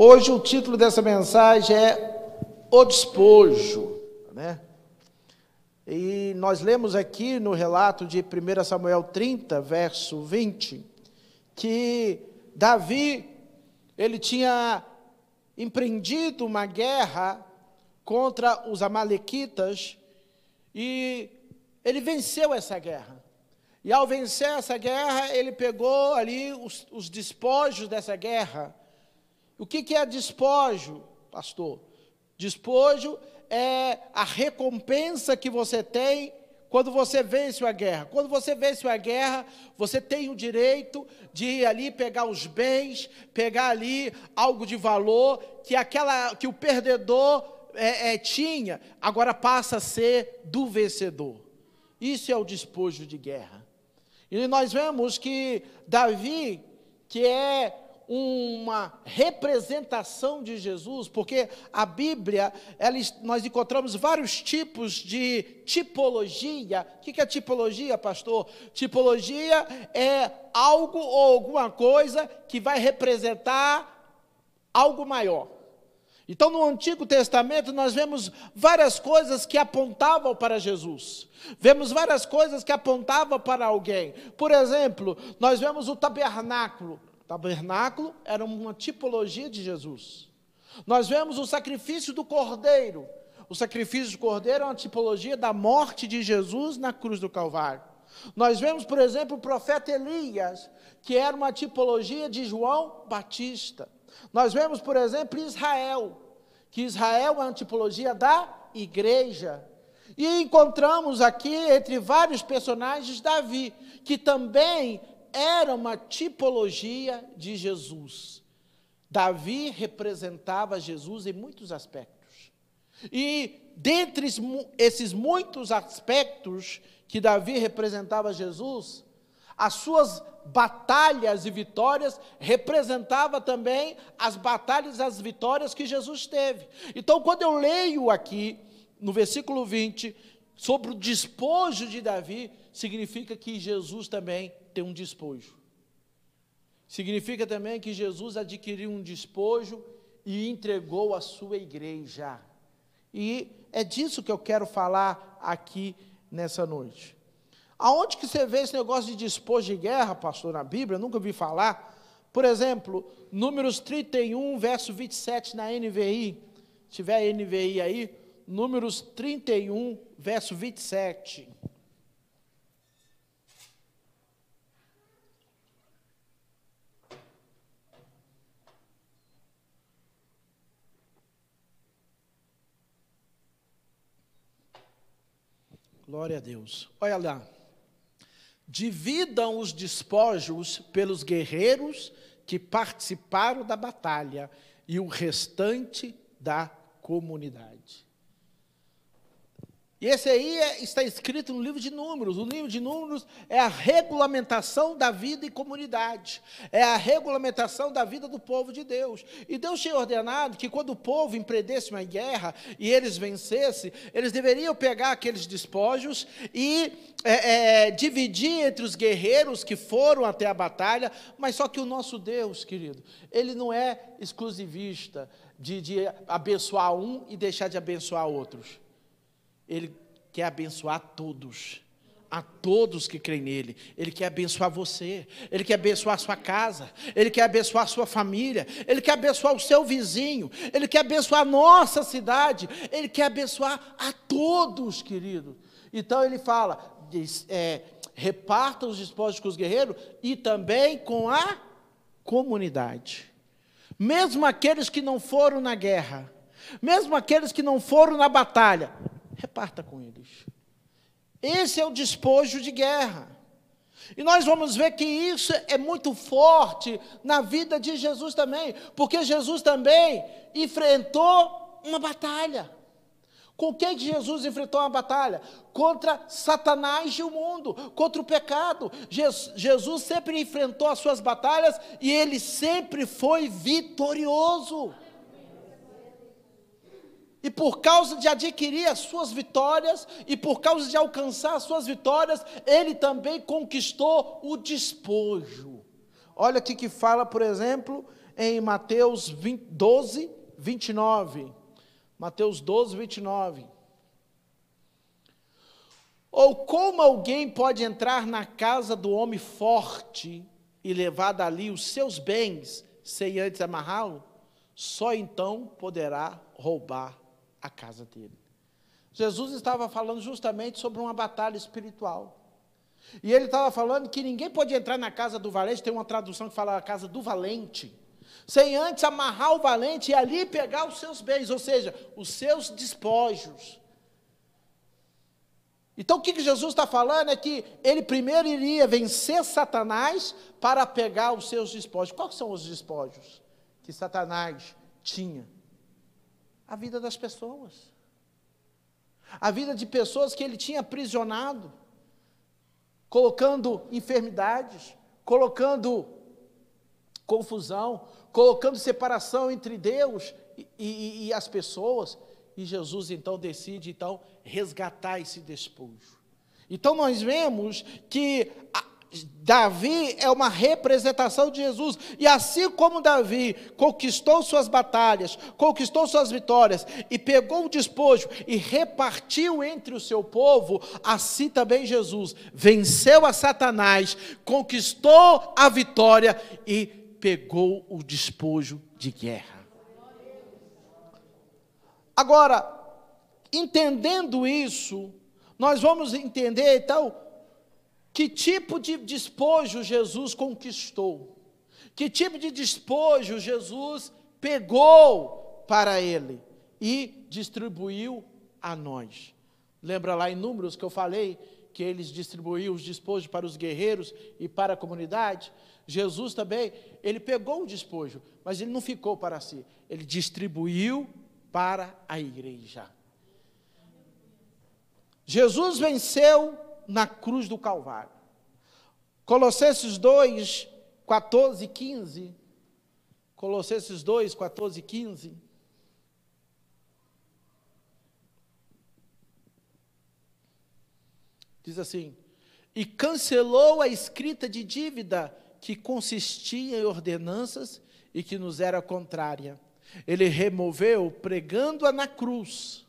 Hoje o título dessa mensagem é O Despojo, né? E nós lemos aqui no relato de 1 Samuel 30, verso 20, que Davi, ele tinha empreendido uma guerra contra os amalequitas e ele venceu essa guerra. E ao vencer essa guerra, ele pegou ali os, os despojos dessa guerra o que, que é despojo, pastor? Despojo é a recompensa que você tem quando você vence a guerra. Quando você vence a guerra, você tem o direito de ir ali pegar os bens, pegar ali algo de valor que aquela que o perdedor é, é, tinha, agora passa a ser do vencedor. Isso é o despojo de guerra. E nós vemos que Davi, que é uma representação de Jesus, porque a Bíblia, ela, nós encontramos vários tipos de tipologia. O que é tipologia, pastor? Tipologia é algo ou alguma coisa que vai representar algo maior. Então, no Antigo Testamento, nós vemos várias coisas que apontavam para Jesus. Vemos várias coisas que apontavam para alguém. Por exemplo, nós vemos o tabernáculo tabernáculo era uma tipologia de Jesus. Nós vemos o sacrifício do cordeiro. O sacrifício do cordeiro é uma tipologia da morte de Jesus na cruz do Calvário. Nós vemos, por exemplo, o profeta Elias, que era uma tipologia de João Batista. Nós vemos, por exemplo, Israel, que Israel é uma tipologia da igreja. E encontramos aqui, entre vários personagens, Davi, que também era uma tipologia de Jesus. Davi representava Jesus em muitos aspectos. E dentre esses muitos aspectos que Davi representava Jesus, as suas batalhas e vitórias representava também as batalhas e as vitórias que Jesus teve. Então, quando eu leio aqui no versículo 20 sobre o despojo de Davi, significa que Jesus também tem um despojo. Significa também que Jesus adquiriu um despojo e entregou a sua igreja. E é disso que eu quero falar aqui nessa noite. Aonde que você vê esse negócio de despojo de guerra, pastor, na Bíblia? Eu nunca ouvi falar. Por exemplo, Números 31, verso 27 na NVI. Se tiver NVI aí, Números 31, verso 27. Glória a Deus. Olha lá. Dividam os despojos pelos guerreiros que participaram da batalha e o restante da comunidade. E esse aí é, está escrito no livro de Números. O livro de Números é a regulamentação da vida em comunidade, é a regulamentação da vida do povo de Deus. E Deus tinha ordenado que quando o povo empreendesse uma guerra e eles vencessem, eles deveriam pegar aqueles despojos e é, é, dividir entre os guerreiros que foram até a batalha. Mas só que o nosso Deus, querido, ele não é exclusivista de, de abençoar um e deixar de abençoar outros. Ele quer abençoar todos, a todos que creem nele. Ele quer abençoar você, ele quer abençoar a sua casa, ele quer abençoar a sua família, ele quer abençoar o seu vizinho, ele quer abençoar a nossa cidade, ele quer abençoar a todos, querido. Então ele fala: é, reparta os despojos com os guerreiros e também com a comunidade. Mesmo aqueles que não foram na guerra, mesmo aqueles que não foram na batalha, reparta com eles. Esse é o despojo de guerra. E nós vamos ver que isso é muito forte na vida de Jesus também, porque Jesus também enfrentou uma batalha. Com quem Jesus enfrentou uma batalha? Contra Satanás e o mundo, contra o pecado. Jesus sempre enfrentou as suas batalhas e ele sempre foi vitorioso. E por causa de adquirir as suas vitórias, e por causa de alcançar as suas vitórias, ele também conquistou o despojo. Olha aqui que fala, por exemplo, em Mateus 20, 12, 29. Mateus 12, 29. Ou como alguém pode entrar na casa do homem forte e levar dali os seus bens, sem antes amarrá-lo? Só então poderá roubar a casa dele. Jesus estava falando justamente sobre uma batalha espiritual. E ele estava falando que ninguém pode entrar na casa do valente, tem uma tradução que fala a casa do valente, sem antes amarrar o valente e ali pegar os seus bens, ou seja, os seus despojos. Então o que, que Jesus está falando é que ele primeiro iria vencer Satanás para pegar os seus despojos. Quais são os despojos que Satanás tinha? A vida das pessoas. A vida de pessoas que ele tinha aprisionado, colocando enfermidades, colocando confusão, colocando separação entre Deus e, e, e as pessoas. E Jesus então decide então resgatar esse despojo. Então nós vemos que a, Davi é uma representação de Jesus, e assim como Davi conquistou suas batalhas, conquistou suas vitórias, e pegou o despojo e repartiu entre o seu povo, assim também Jesus venceu a Satanás, conquistou a vitória e pegou o despojo de guerra. Agora, entendendo isso, nós vamos entender então que tipo de despojo Jesus conquistou, que tipo de despojo Jesus pegou para ele e distribuiu a nós. Lembra lá em Números que eu falei que eles distribuíam os despojos para os guerreiros e para a comunidade? Jesus também, ele pegou o despojo, mas ele não ficou para si, ele distribuiu para a igreja. Jesus venceu na cruz do Calvário. Colossenses 2, 14 e 15. Colossenses 2, 14 e 15. Diz assim: E cancelou a escrita de dívida que consistia em ordenanças e que nos era contrária ele removeu pregando-a na cruz.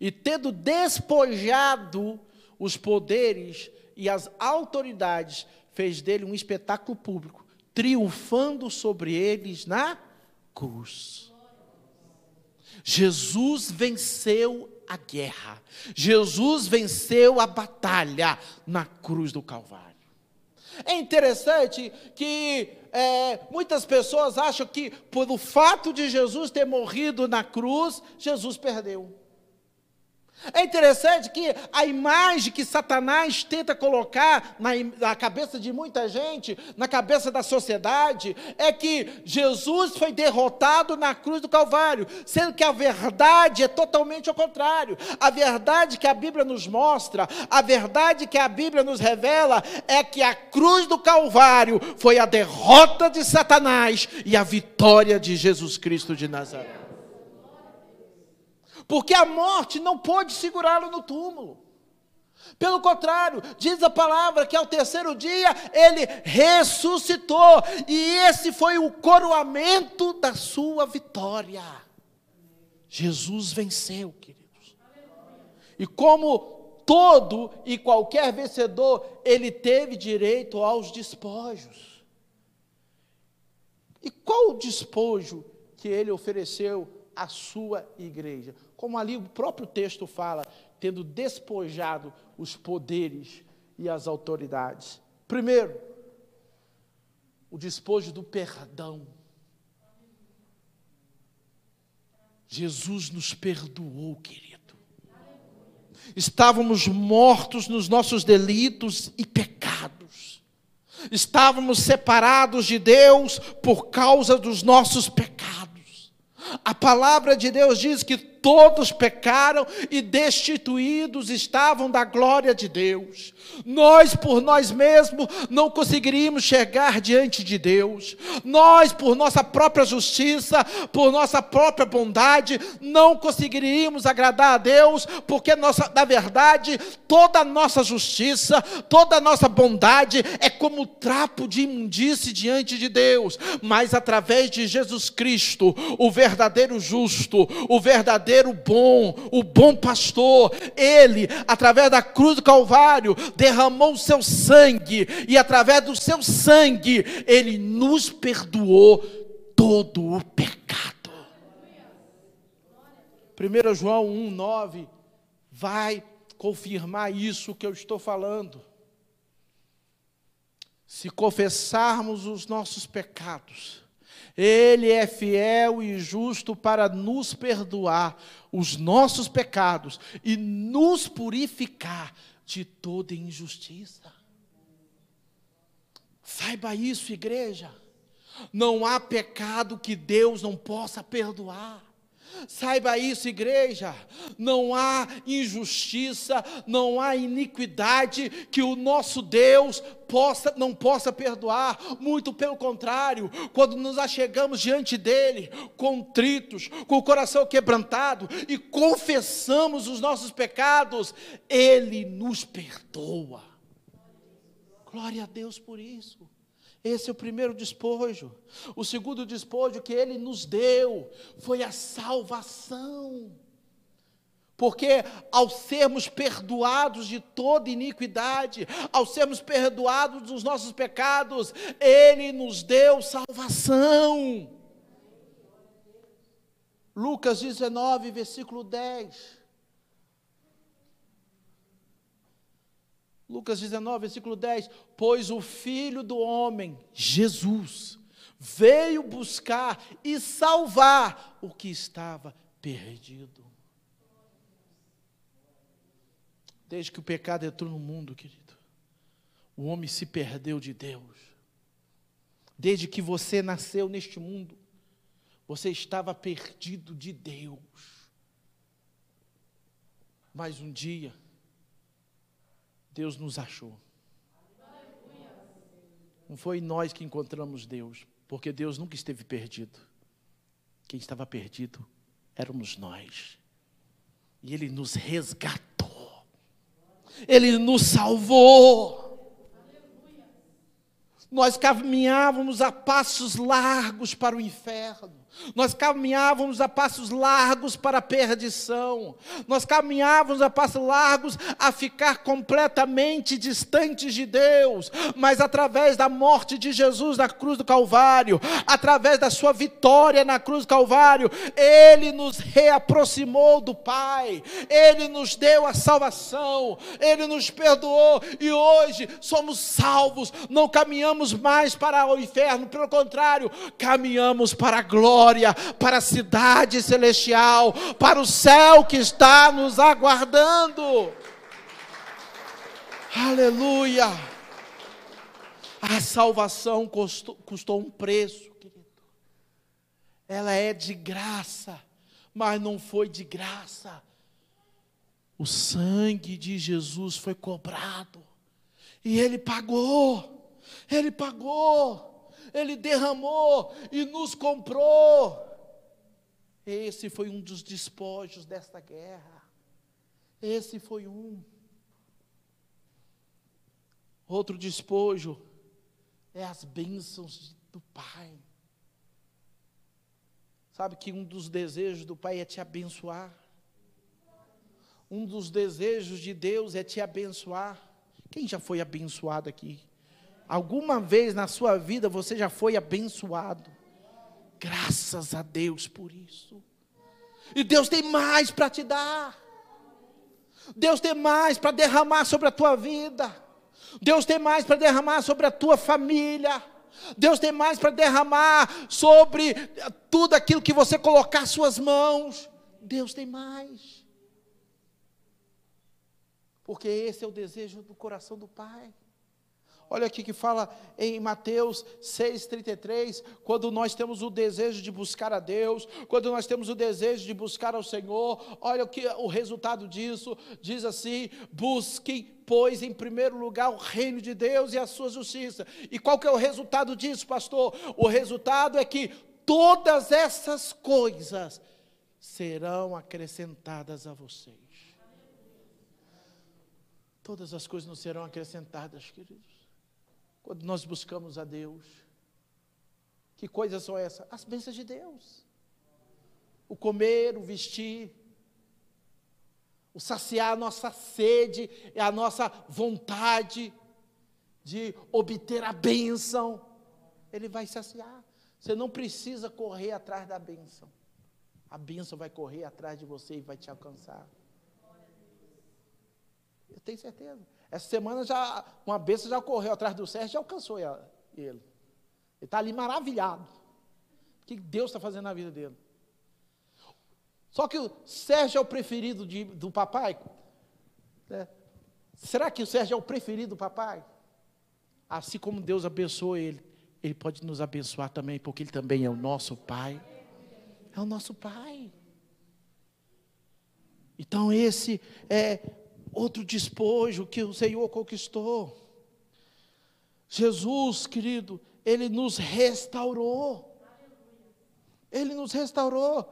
E tendo despojado os poderes e as autoridades, fez dele um espetáculo público, triunfando sobre eles na cruz. Jesus venceu a guerra. Jesus venceu a batalha na cruz do Calvário. É interessante que é, muitas pessoas acham que, por o fato de Jesus ter morrido na cruz, Jesus perdeu. É interessante que a imagem que Satanás tenta colocar na, na, cabeça de muita gente, na cabeça da sociedade, é que Jesus foi derrotado na cruz do Calvário, sendo que a verdade é totalmente ao contrário. A verdade que a Bíblia nos mostra, a verdade que a Bíblia nos revela, é que a cruz do Calvário foi a derrota de Satanás e a vitória de Jesus Cristo de Nazaré porque a morte não pôde segurá-lo no túmulo. Pelo contrário, diz a palavra que ao terceiro dia ele ressuscitou, e esse foi o coroamento da sua vitória. Jesus venceu, queridos. E como todo e qualquer vencedor, ele teve direito aos despojos. E qual o despojo que ele ofereceu à sua igreja? como ali o próprio texto fala, tendo despojado os poderes e as autoridades. Primeiro, o despojo do perdão. Jesus nos perdoou, querido. Estávamos mortos nos nossos delitos e pecados. Estávamos separados de Deus por causa dos nossos pecados. A palavra de Deus diz que todos pecaram e destituídos estavam da glória de Deus. Nós, por nós mesmos, não conseguiríamos chegar diante de Deus. Nós, por nossa própria justiça, por nossa própria bondade, não conseguiríamos agradar a Deus, porque, nossa, na verdade, toda a nossa justiça, toda a nossa bondade é como trapo de imundície diante de Deus. Mas através de Jesus Cristo, o verdadeiro justo, o verdadeiro bom, o bom pastor, ele, através da cruz do Calvário, derramou o seu sangue, e através do seu sangue, ele nos perdoou todo o pecado. 1 João 1,9 vai confirmar isso que eu estou falando. Se confessarmos os nossos pecados, ele é fiel e justo para nos perdoar os nossos pecados e nos purificar de toda injustiça. Saiba isso, igreja. Não há pecado que Deus não possa perdoar. Saiba isso, igreja. Não há injustiça, não há iniquidade que o nosso Deus possa, não possa perdoar. Muito pelo contrário, quando nos achegamos diante dele, contritos, com o coração quebrantado e confessamos os nossos pecados, ele nos perdoa. Glória a Deus por isso. Esse é o primeiro despojo. O segundo despojo que ele nos deu foi a salvação. Porque ao sermos perdoados de toda iniquidade, ao sermos perdoados dos nossos pecados, ele nos deu salvação. Lucas 19, versículo 10. Lucas 19, versículo 10: Pois o Filho do Homem, Jesus, veio buscar e salvar o que estava perdido. Desde que o pecado entrou no mundo, querido, o homem se perdeu de Deus. Desde que você nasceu neste mundo, você estava perdido de Deus. Mas um dia, Deus nos achou. Não foi nós que encontramos Deus, porque Deus nunca esteve perdido. Quem estava perdido éramos nós. E Ele nos resgatou. Ele nos salvou. Nós caminhávamos a passos largos para o inferno. Nós caminhávamos a passos largos para a perdição. Nós caminhávamos a passos largos a ficar completamente distantes de Deus. Mas através da morte de Jesus na cruz do Calvário, através da sua vitória na cruz do Calvário, Ele nos reaproximou do Pai. Ele nos deu a salvação. Ele nos perdoou. E hoje somos salvos. Não caminhamos mais para o inferno. Pelo contrário, caminhamos para a glória glória, para a cidade celestial, para o céu que está nos aguardando. Aleluia! A salvação custou, custou um preço, querido. Ela é de graça, mas não foi de graça. O sangue de Jesus foi cobrado. E ele pagou. Ele pagou. Ele derramou e nos comprou. Esse foi um dos despojos desta guerra. Esse foi um. Outro despojo é as bênçãos do Pai. Sabe que um dos desejos do Pai é te abençoar. Um dos desejos de Deus é te abençoar. Quem já foi abençoado aqui? Alguma vez na sua vida você já foi abençoado. Graças a Deus por isso. E Deus tem mais para te dar. Deus tem mais para derramar sobre a tua vida. Deus tem mais para derramar sobre a tua família. Deus tem mais para derramar sobre tudo aquilo que você colocar suas mãos. Deus tem mais. Porque esse é o desejo do coração do Pai. Olha aqui que fala em Mateus 6,33, quando nós temos o desejo de buscar a Deus, quando nós temos o desejo de buscar ao Senhor, olha o que o resultado disso, diz assim: busquem, pois, em primeiro lugar o reino de Deus e a sua justiça. E qual que é o resultado disso, pastor? O resultado é que todas essas coisas serão acrescentadas a vocês. Todas as coisas não serão acrescentadas, queridos quando nós buscamos a Deus. Que coisas são essas? As bênçãos de Deus. O comer, o vestir, o saciar a nossa sede e a nossa vontade de obter a bênção. Ele vai saciar. Você não precisa correr atrás da bênção. A bênção vai correr atrás de você e vai te alcançar. Eu tenho certeza. Essa semana já uma bênção já correu atrás do Sérgio e alcançou ele. Ele está ali maravilhado. O que Deus está fazendo na vida dele? Só que o Sérgio é o preferido de, do papai? É. Será que o Sérgio é o preferido do papai? Assim como Deus abençoou ele, ele pode nos abençoar também, porque ele também é o nosso pai. É o nosso pai. Então, esse é outro despojo que o Senhor conquistou. Jesus, querido, ele nos restaurou. Ele nos restaurou.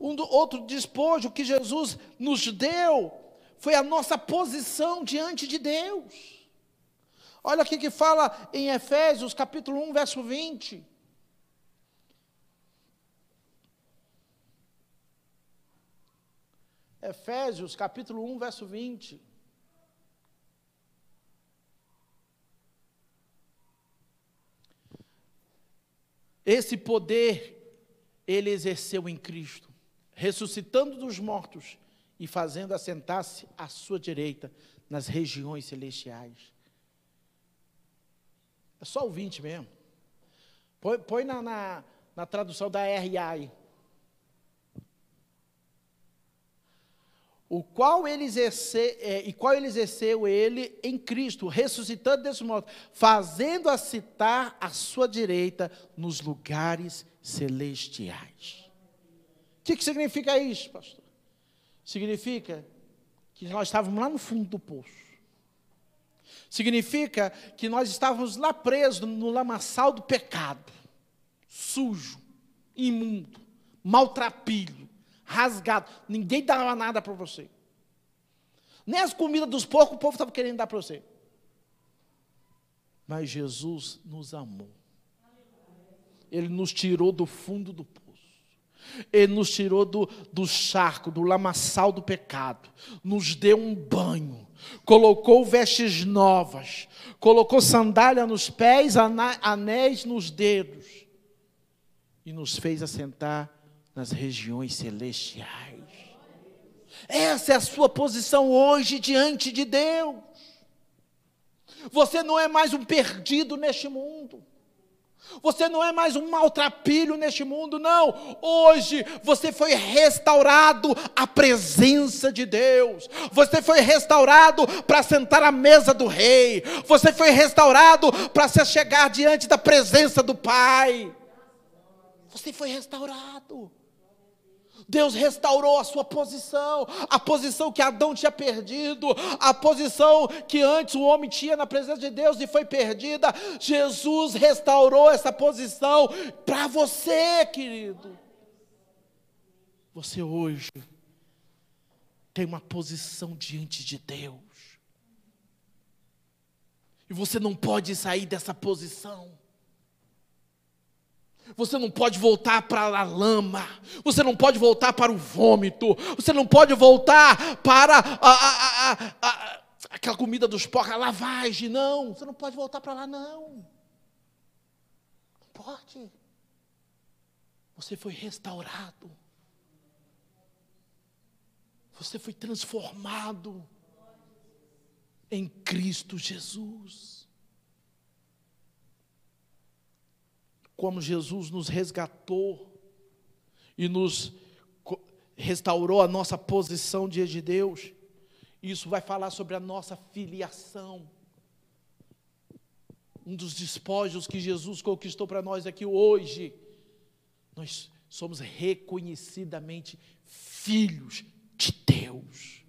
Um outro despojo que Jesus nos deu foi a nossa posição diante de Deus. Olha aqui que fala em Efésios, capítulo 1, verso 20. Efésios capítulo 1, verso 20. Esse poder ele exerceu em Cristo, ressuscitando dos mortos e fazendo assentar-se à sua direita nas regiões celestiais. É só o 20 mesmo. Põe, põe na, na, na tradução da RI. O qual ele exerceu, é, e qual ele exerceu ele em Cristo, ressuscitando desse modo, fazendo a citar a sua direita nos lugares celestiais. O que, que significa isso, pastor? Significa que nós estávamos lá no fundo do poço. Significa que nós estávamos lá presos no lamaçal do pecado, sujo, imundo, maltrapilho rasgado. Ninguém dava nada para você. Nem as comidas dos porcos o povo estava querendo dar para você. Mas Jesus nos amou. Ele nos tirou do fundo do poço. Ele nos tirou do, do charco, do lamaçal do pecado. Nos deu um banho. Colocou vestes novas. Colocou sandália nos pés, anéis nos dedos. E nos fez assentar nas regiões celestiais. Essa é a sua posição hoje diante de Deus. Você não é mais um perdido neste mundo. Você não é mais um maltrapilho neste mundo, não. Hoje você foi restaurado à presença de Deus. Você foi restaurado para sentar à mesa do rei. Você foi restaurado para se chegar diante da presença do Pai. Você foi restaurado. Deus restaurou a sua posição, a posição que Adão tinha perdido, a posição que antes o homem tinha na presença de Deus e foi perdida. Jesus restaurou essa posição para você, querido. Você hoje tem uma posição diante de Deus. E você não pode sair dessa posição. Você não pode voltar para a lama, você não pode voltar para o vômito, você não pode voltar para a, a, a, aquela comida dos porcos, a lavagem, não. Você não pode voltar para lá, não. Não pode. Você foi restaurado. Você foi transformado em Cristo Jesus. Como Jesus nos resgatou e nos restaurou a nossa posição diante de Deus. Isso vai falar sobre a nossa filiação. um dos despojos que Jesus conquistou para nós aqui hoje. Nós somos reconhecidamente filhos de Deus.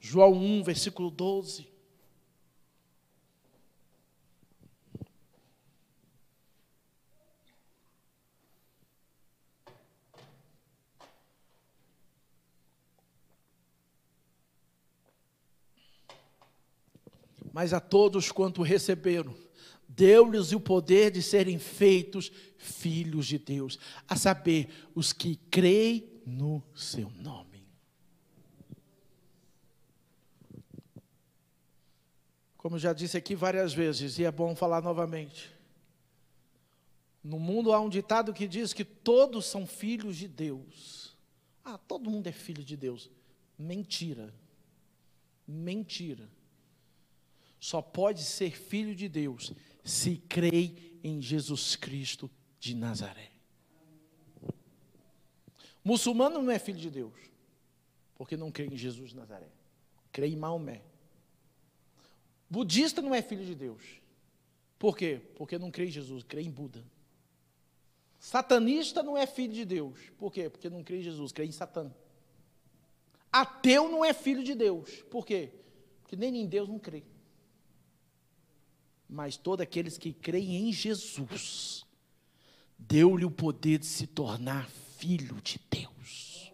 João 1, versículo 12. Mas a todos quanto receberam, deu-lhes o poder de serem feitos filhos de Deus, a saber, os que creem no seu nome. Como já disse aqui várias vezes, e é bom falar novamente. No mundo há um ditado que diz que todos são filhos de Deus. Ah, todo mundo é filho de Deus. Mentira. Mentira. Só pode ser filho de Deus se crê em Jesus Cristo de Nazaré. Muçulmano não é filho de Deus, porque não crê em Jesus de Nazaré, crê em Maomé. Budista não é filho de Deus, por quê? Porque não crê em Jesus, crê em Buda. Satanista não é filho de Deus, por quê? Porque não crê em Jesus, crê em Satã. Ateu não é filho de Deus, por quê? Porque nem em Deus não crê. Mas todos aqueles que creem em Jesus, deu-lhe o poder de se tornar filho de Deus.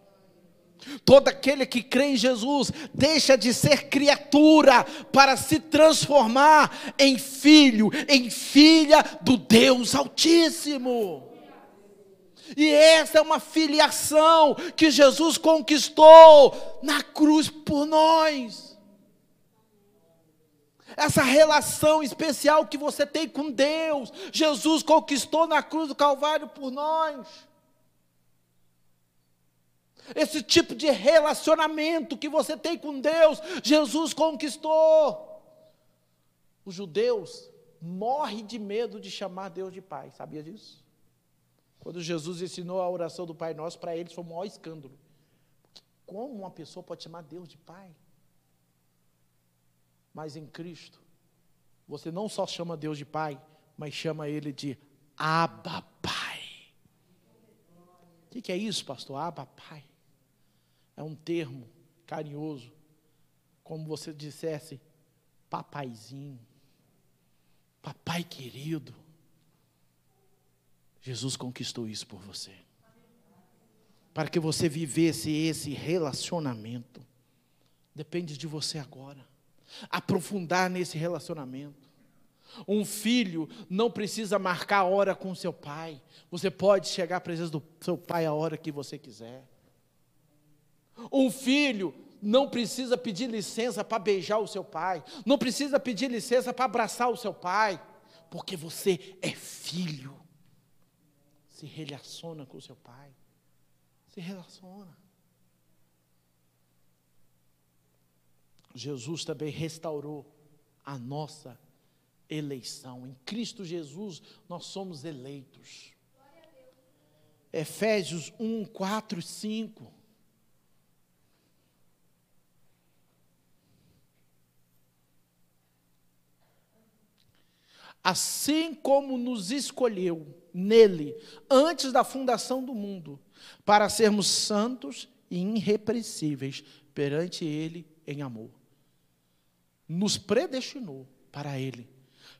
Todo aquele que crê em Jesus deixa de ser criatura para se transformar em filho, em filha do Deus Altíssimo. E essa é uma filiação que Jesus conquistou na cruz por nós. Essa relação especial que você tem com Deus, Jesus conquistou na cruz do Calvário por nós. Esse tipo de relacionamento que você tem com Deus, Jesus conquistou. Os judeus morrem de medo de chamar Deus de Pai, sabia disso? Quando Jesus ensinou a oração do Pai Nosso, para eles foi o maior escândalo. Como uma pessoa pode chamar Deus de Pai? Mas em Cristo, você não só chama Deus de Pai, mas chama Ele de Abba Pai. O que, que é isso, pastor? Abba Pai é um termo carinhoso, como você dissesse, papaizinho, papai querido. Jesus conquistou isso por você. Para que você vivesse esse relacionamento. Depende de você agora. Aprofundar nesse relacionamento. Um filho não precisa marcar a hora com seu pai. Você pode chegar à presença do seu pai a hora que você quiser. Um filho não precisa pedir licença para beijar o seu pai, não precisa pedir licença para abraçar o seu pai, porque você é filho. Se relaciona com o seu pai, se relaciona. Jesus também restaurou a nossa eleição. Em Cristo Jesus nós somos eleitos. Efésios 1, 4 e 5. assim como nos escolheu nele, antes da fundação do mundo, para sermos santos e irrepreensíveis perante ele em amor. Nos predestinou para ele,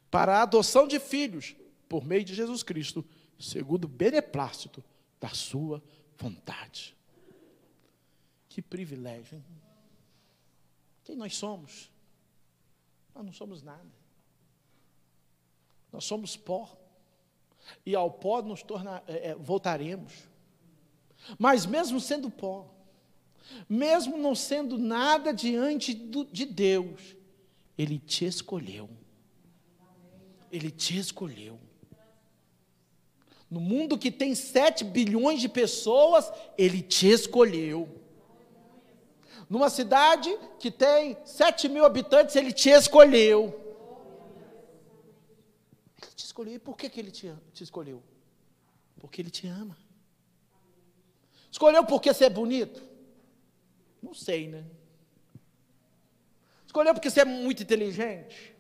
para a adoção de filhos, por meio de Jesus Cristo, segundo o beneplácito da sua vontade. Que privilégio, hein? Quem nós somos? Nós não somos nada. Nós somos pó. E ao pó nos torna, é, é, voltaremos. Mas mesmo sendo pó, mesmo não sendo nada diante do, de Deus, Ele te escolheu. Ele te escolheu. No mundo que tem 7 bilhões de pessoas, Ele te escolheu. Numa cidade que tem 7 mil habitantes, Ele te escolheu escolheu. E por que, que ele te, te escolheu? Porque ele te ama. Escolheu porque você é bonito? Não sei, né? Escolheu porque você é muito inteligente?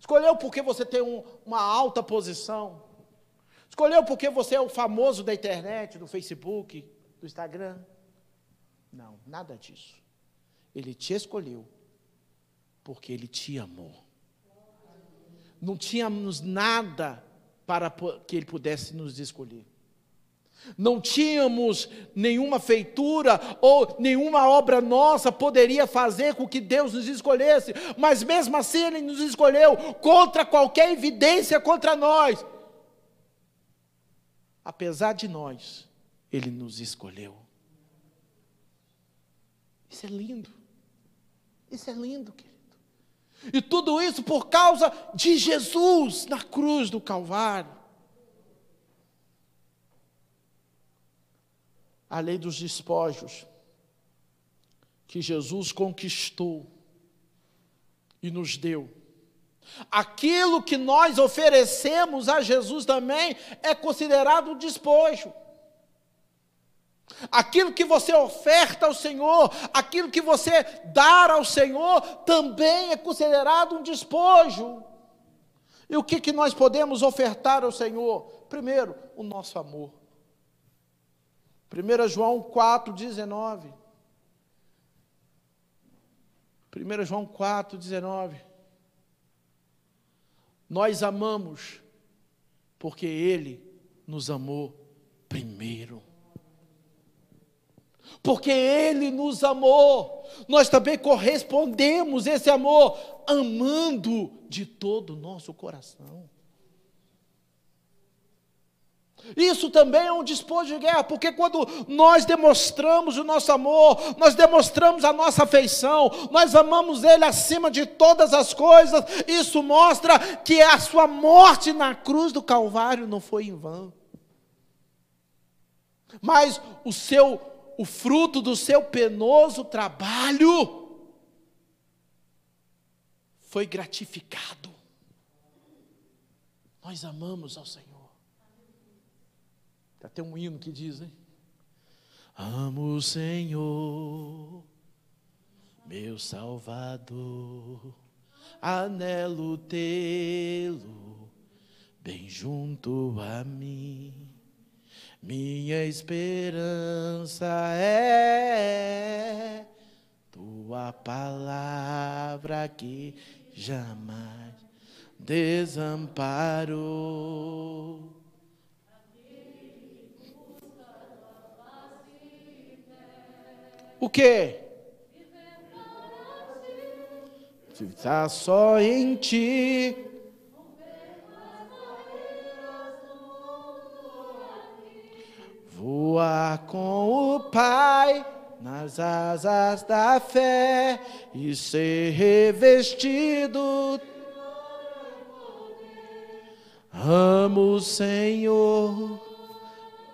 Escolheu porque você tem um, uma alta posição. Escolheu porque você é o famoso da internet, do Facebook, do Instagram. Não, nada disso. Ele te escolheu porque ele te amou. Não tínhamos nada para que ele pudesse nos escolher. Não tínhamos nenhuma feitura ou nenhuma obra nossa poderia fazer com que Deus nos escolhesse, mas mesmo assim Ele nos escolheu contra qualquer evidência contra nós. Apesar de nós, Ele nos escolheu. Isso é lindo. Isso é lindo, querido. E tudo isso por causa de Jesus na cruz do Calvário. A lei dos despojos que Jesus conquistou e nos deu. Aquilo que nós oferecemos a Jesus também é considerado despojo. Aquilo que você oferta ao Senhor, aquilo que você dá ao Senhor, também é considerado um despojo. E o que, que nós podemos ofertar ao Senhor? Primeiro, o nosso amor. 1 João 4, 19. 1 João 4, 19. Nós amamos porque Ele nos amou primeiro. Porque Ele nos amou, nós também correspondemos esse amor amando de todo o nosso coração. Isso também é um despojo de guerra, porque quando nós demonstramos o nosso amor, nós demonstramos a nossa afeição, nós amamos Ele acima de todas as coisas, isso mostra que a sua morte na cruz do Calvário não foi em vão. Mas o seu, o fruto do seu penoso trabalho foi gratificado. Nós amamos ao Senhor. Tem até um hino que diz, né? Amo o Senhor, meu Salvador, anelo tê-lo bem junto a mim. Minha esperança é tua palavra que jamais desamparou. O quê? Está só em ti. Voar com o Pai nas asas da fé e ser revestido. Amo o Senhor,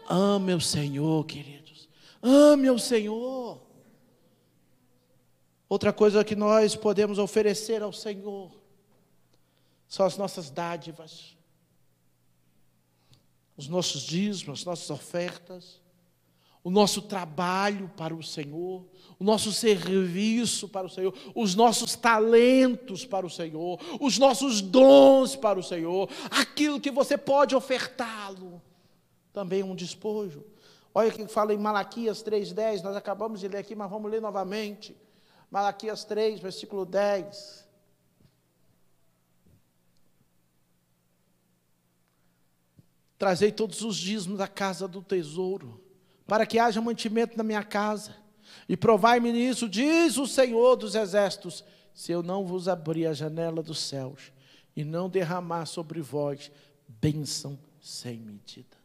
ame o Senhor, queridos, ame o Senhor. Outra coisa que nós podemos oferecer ao Senhor são as nossas dádivas, os nossos dízimos, as nossas ofertas, o nosso trabalho para o Senhor, o nosso serviço para o Senhor, os nossos talentos para o Senhor, os nossos dons para o Senhor, aquilo que você pode ofertá-lo, também um despojo. Olha o que fala em Malaquias 3,10, nós acabamos de ler aqui, mas vamos ler novamente. Malaquias 3, versículo 10. Trazei todos os dízimos da casa do tesouro, para que haja mantimento na minha casa. E provai-me nisso, diz o Senhor dos exércitos, se eu não vos abrir a janela dos céus e não derramar sobre vós bênção sem medida.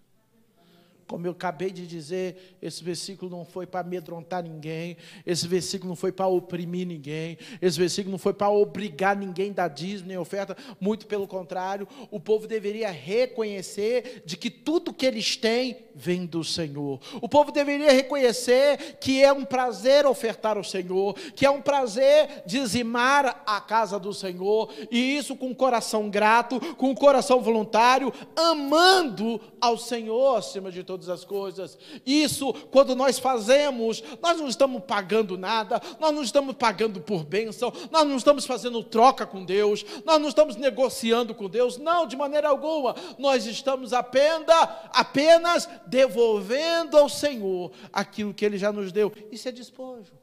Como eu acabei de dizer, esse versículo não foi para amedrontar ninguém, esse versículo não foi para oprimir ninguém, esse versículo não foi para obrigar ninguém a dar dízimo nem oferta, muito pelo contrário, o povo deveria reconhecer de que tudo que eles têm vem do Senhor. O povo deveria reconhecer que é um prazer ofertar ao Senhor, que é um prazer dizimar a casa do Senhor, e isso com um coração grato, com um coração voluntário, amando ao Senhor acima de tudo todas as coisas. Isso, quando nós fazemos, nós não estamos pagando nada, nós não estamos pagando por bênção, nós não estamos fazendo troca com Deus, nós não estamos negociando com Deus, não, de maneira alguma. Nós estamos apenas, apenas devolvendo ao Senhor aquilo que Ele já nos deu. Isso é despojo.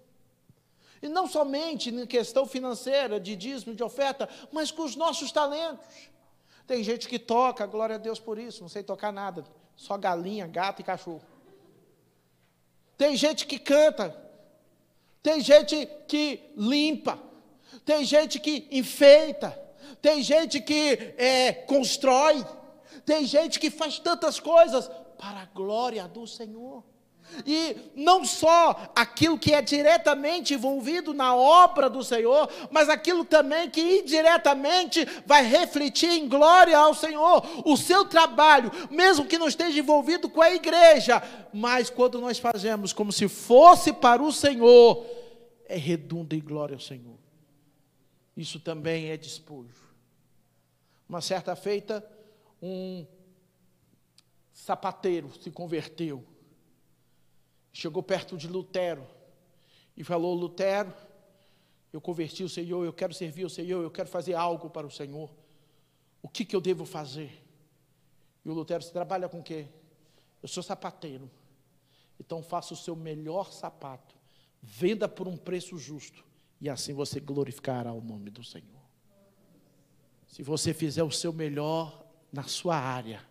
E não somente em questão financeira, de dízimo, de oferta, mas com os nossos talentos. Tem gente que toca, glória a Deus por isso, não sei tocar nada, só galinha, gato e cachorro. Tem gente que canta, tem gente que limpa, tem gente que enfeita, tem gente que é, constrói, tem gente que faz tantas coisas para a glória do Senhor. E não só aquilo que é diretamente envolvido na obra do Senhor, mas aquilo também que indiretamente vai refletir em glória ao Senhor. O seu trabalho, mesmo que não esteja envolvido com a igreja, mas quando nós fazemos como se fosse para o Senhor, é redunda em glória ao Senhor. Isso também é despojo. Uma certa feita, um sapateiro se converteu chegou perto de Lutero e falou: Lutero, eu converti o Senhor, eu quero servir o Senhor, eu quero fazer algo para o Senhor. O que, que eu devo fazer? E o Lutero, você trabalha com o quê? Eu sou sapateiro. Então faça o seu melhor sapato, venda por um preço justo, e assim você glorificará o nome do Senhor. Se você fizer o seu melhor na sua área,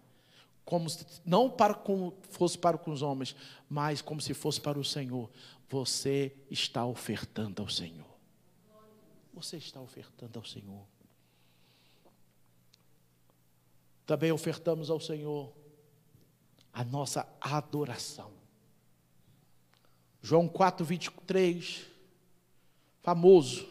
como não para como fosse para com os homens, mas como se fosse para o Senhor. Você está ofertando ao Senhor. Você está ofertando ao Senhor. Também ofertamos ao Senhor a nossa adoração. João 4, 23, famoso.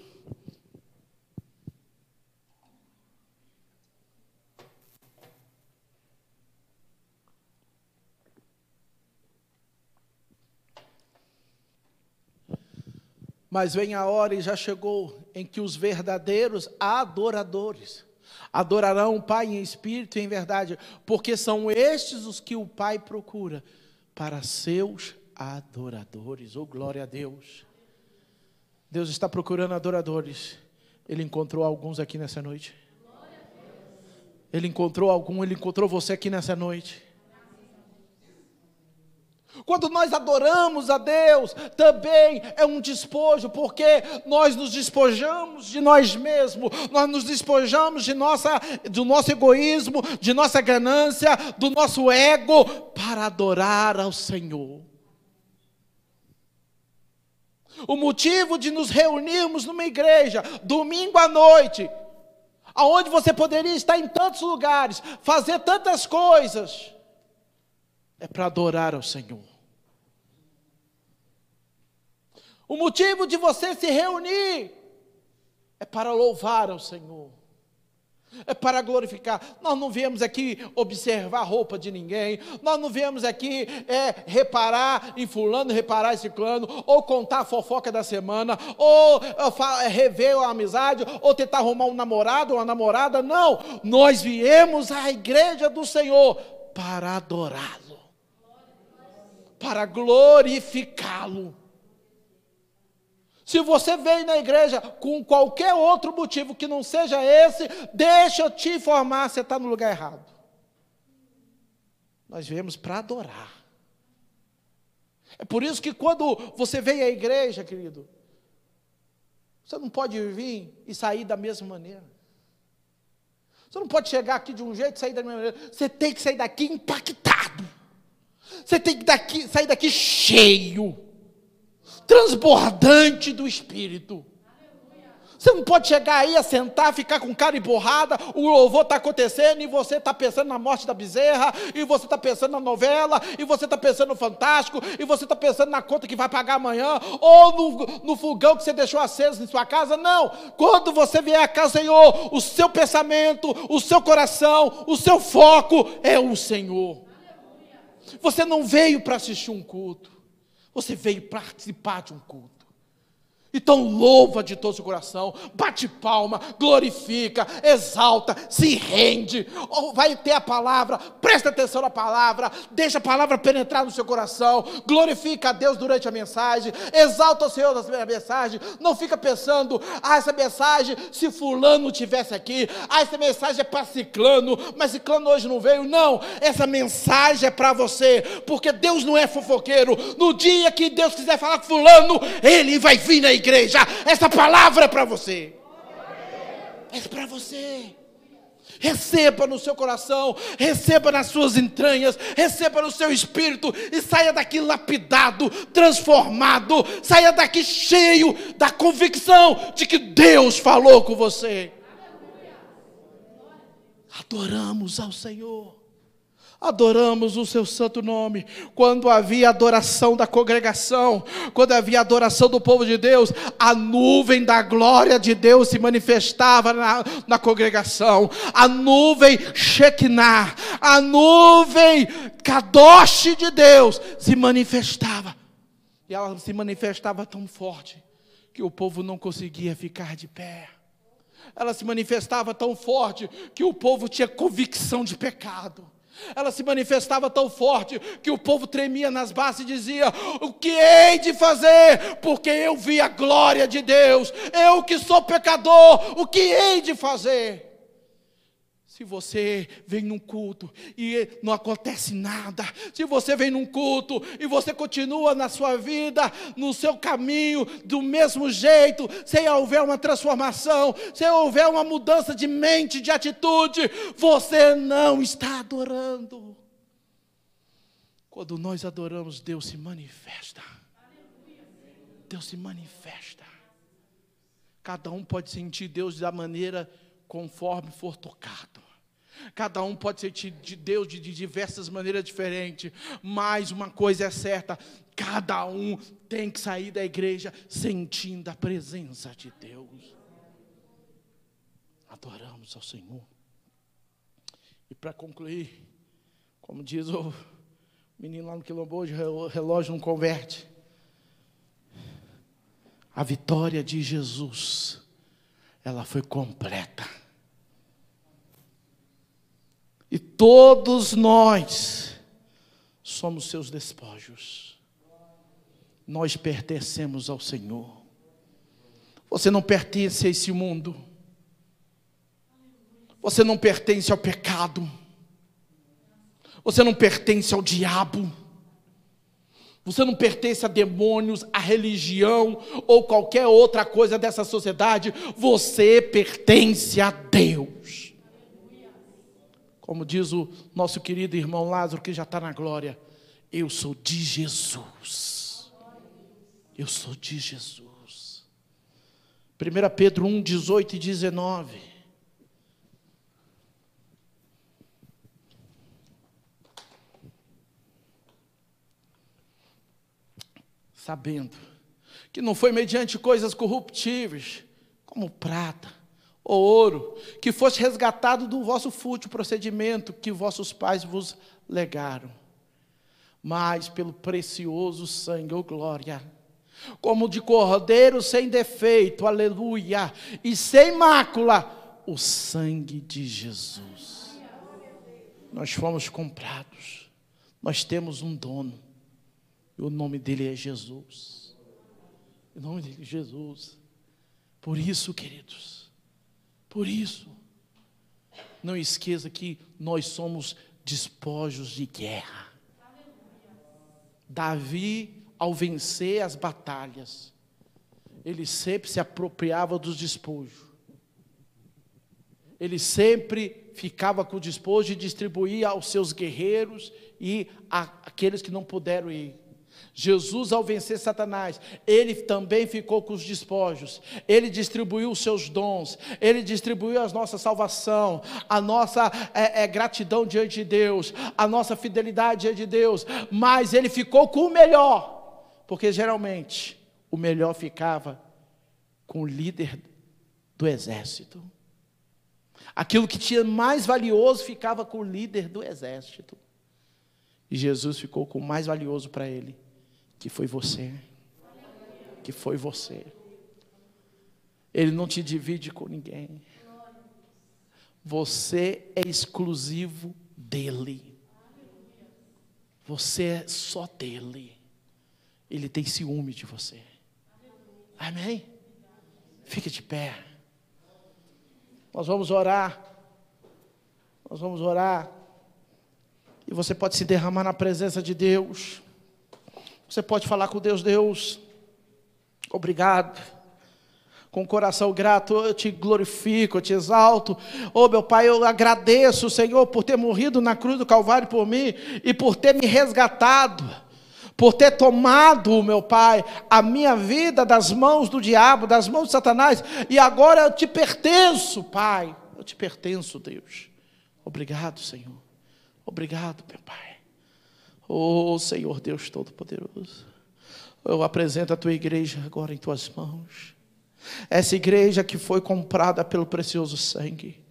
Mas vem a hora e já chegou em que os verdadeiros adoradores adorarão o Pai em espírito e em verdade, porque são estes os que o Pai procura para seus adoradores. Oh, glória a Deus. Deus está procurando adoradores. Ele encontrou alguns aqui nessa noite. Ele encontrou algum, ele encontrou você aqui nessa noite. Quando nós adoramos a Deus, também é um despojo, porque nós nos despojamos de nós mesmos, nós nos despojamos de nossa, do nosso egoísmo, de nossa ganância, do nosso ego, para adorar ao Senhor. O motivo de nos reunirmos numa igreja, domingo à noite, aonde você poderia estar em tantos lugares, fazer tantas coisas, é para adorar ao Senhor. O motivo de você se reunir é para louvar ao Senhor. É para glorificar. Nós não viemos aqui observar a roupa de ninguém. Nós não viemos aqui é, reparar em fulano, reparar em ciclano, ou contar a fofoca da semana, ou é, rever a amizade, ou tentar arrumar um namorado ou uma namorada. Não. Nós viemos à igreja do Senhor para adorá-lo, para glorificá-lo. Se você veio na igreja com qualquer outro motivo que não seja esse, deixa eu te informar, você está no lugar errado. Nós viemos para adorar. É por isso que quando você vem à igreja, querido, você não pode vir e sair da mesma maneira. Você não pode chegar aqui de um jeito e sair da mesma maneira. Você tem que sair daqui impactado. Você tem que daqui, sair daqui cheio transbordante do Espírito. Você não pode chegar aí a sentar, ficar com cara emborrada, o louvor está acontecendo e você está pensando na morte da bezerra, e você está pensando na novela, e você está pensando no Fantástico, e você está pensando na conta que vai pagar amanhã, ou no, no fogão que você deixou aceso em sua casa. Não! Quando você vier a casa, Senhor, o seu pensamento, o seu coração, o seu foco é o Senhor. Você não veio para assistir um culto. Você veio participar de um culto. Então louva de todo o coração, bate palma, glorifica, exalta, se rende, vai ter a palavra, presta atenção na palavra, deixa a palavra penetrar no seu coração, glorifica a Deus durante a mensagem, exalta o Senhor na mensagem, não fica pensando, ah, essa mensagem, se fulano tivesse aqui, ah, essa mensagem é para ciclano, mas ciclano hoje não veio, não, essa mensagem é para você, porque Deus não é fofoqueiro, no dia que Deus quiser falar com fulano, Ele vai vir na. Essa palavra é para você. É para você. Receba no seu coração, receba nas suas entranhas, receba no seu espírito e saia daqui lapidado, transformado, saia daqui cheio da convicção de que Deus falou com você. Adoramos ao Senhor adoramos o seu santo nome. Quando havia adoração da congregação, quando havia adoração do povo de Deus, a nuvem da glória de Deus se manifestava na, na congregação. A nuvem Shekinah, a nuvem Kadosh de Deus se manifestava. E ela se manifestava tão forte que o povo não conseguia ficar de pé. Ela se manifestava tão forte que o povo tinha convicção de pecado ela se manifestava tão forte que o povo tremia nas bases e dizia: O que hei de fazer? Porque eu vi a glória de Deus, eu que sou pecador, o que hei de fazer? Se você vem num culto e não acontece nada, se você vem num culto e você continua na sua vida, no seu caminho, do mesmo jeito, sem houver uma transformação, sem houver uma mudança de mente, de atitude, você não está adorando. Quando nós adoramos, Deus se manifesta. Deus se manifesta. Cada um pode sentir Deus da maneira conforme for tocado. Cada um pode ser de Deus de, diversas maneiras diferentes, mas uma coisa é certa: cada um tem que sair da igreja sentindo a presença de Deus. Adoramos ao Senhor. E para concluir, como diz o menino lá no Quilombo, hoje o relógio não converte. A vitória de Jesus, ela foi completa e todos nós somos seus despojos. Nós pertencemos ao Senhor. Você não pertence a esse mundo. Você não pertence ao pecado. Você não pertence ao diabo. Você não pertence a demônios, a religião ou qualquer outra coisa dessa sociedade. Você pertence a Deus. Como diz o nosso querido irmão Lázaro, que já está na glória, eu sou de Jesus. Eu sou de Jesus. 1 Pedro 1, 18 e 19. Sabendo que não foi mediante coisas corruptíveis, como prata, ou ouro, que fosse resgatado do vosso fútil procedimento que vossos pais vos legaram, mas pelo precioso sangue, ou glória, como de cordeiro sem defeito, aleluia, e sem mácula, o sangue de Jesus. Nós fomos comprados, nós temos um dono, e o nome dele é Jesus. O nome dele é Jesus. Por isso, queridos, por isso, não esqueça que nós somos despojos de guerra. Davi, ao vencer as batalhas, ele sempre se apropriava dos despojos. Ele sempre ficava com o despojo e distribuía aos seus guerreiros e àqueles que não puderam ir. Jesus, ao vencer Satanás, ele também ficou com os despojos, ele distribuiu os seus dons, ele distribuiu a nossa salvação, a nossa é, é, gratidão diante de Deus, a nossa fidelidade diante de Deus, mas ele ficou com o melhor, porque geralmente o melhor ficava com o líder do exército. Aquilo que tinha mais valioso ficava com o líder do exército. E Jesus ficou com o mais valioso para ele que foi você. Que foi você. Ele não te divide com ninguém. Você é exclusivo dele. Você é só dele. Ele tem ciúme de você. Amém? Fique de pé. Nós vamos orar. Nós vamos orar. E você pode se derramar na presença de Deus. Você pode falar com Deus, Deus, obrigado com o coração grato, eu te glorifico, eu te exalto. Oh, meu Pai, eu agradeço, Senhor, por ter morrido na cruz do Calvário por mim e por ter me resgatado, por ter tomado, meu Pai, a minha vida das mãos do diabo, das mãos de Satanás, e agora eu te pertenço, Pai. Eu te pertenço, Deus. Obrigado, Senhor. Obrigado, meu Pai. Oh, Senhor Deus Todo-Poderoso. Eu apresento a tua igreja agora em tuas mãos. Essa igreja que foi comprada pelo precioso sangue.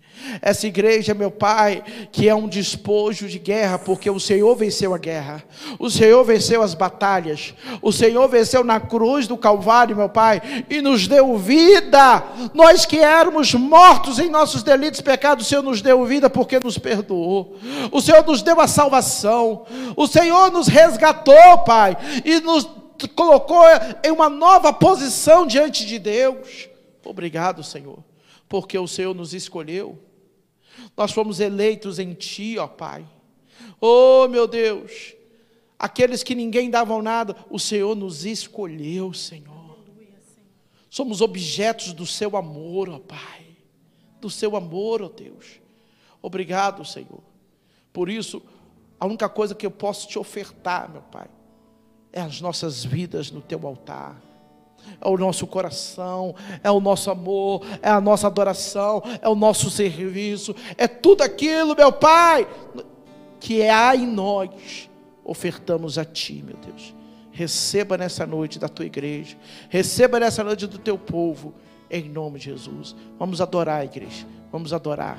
Essa igreja, meu Pai, que é um despojo de guerra, porque o Senhor venceu a guerra, o Senhor venceu as batalhas, o Senhor venceu na cruz do Calvário, meu Pai, e nos deu vida. Nós que éramos mortos em nossos delitos e pecados, o Senhor nos deu vida porque nos perdoou, o Senhor nos deu a salvação, o Senhor nos resgatou, Pai, e nos colocou em uma nova posição diante de Deus. Obrigado, Senhor, porque o Senhor nos escolheu. Nós fomos eleitos em Ti, ó Pai. Oh, meu Deus, aqueles que ninguém davam nada, o Senhor nos escolheu, Senhor. Somos objetos do Seu amor, ó Pai. Do Seu amor, ó Deus. Obrigado, Senhor. Por isso, a única coisa que eu posso te ofertar, meu Pai, é as nossas vidas no teu altar. É o nosso coração, é o nosso amor, é a nossa adoração, é o nosso serviço, é tudo aquilo, meu Pai, que há em nós, ofertamos a Ti, meu Deus. Receba nessa noite da tua igreja, receba nessa noite do teu povo, em nome de Jesus. Vamos adorar, igreja, vamos adorar.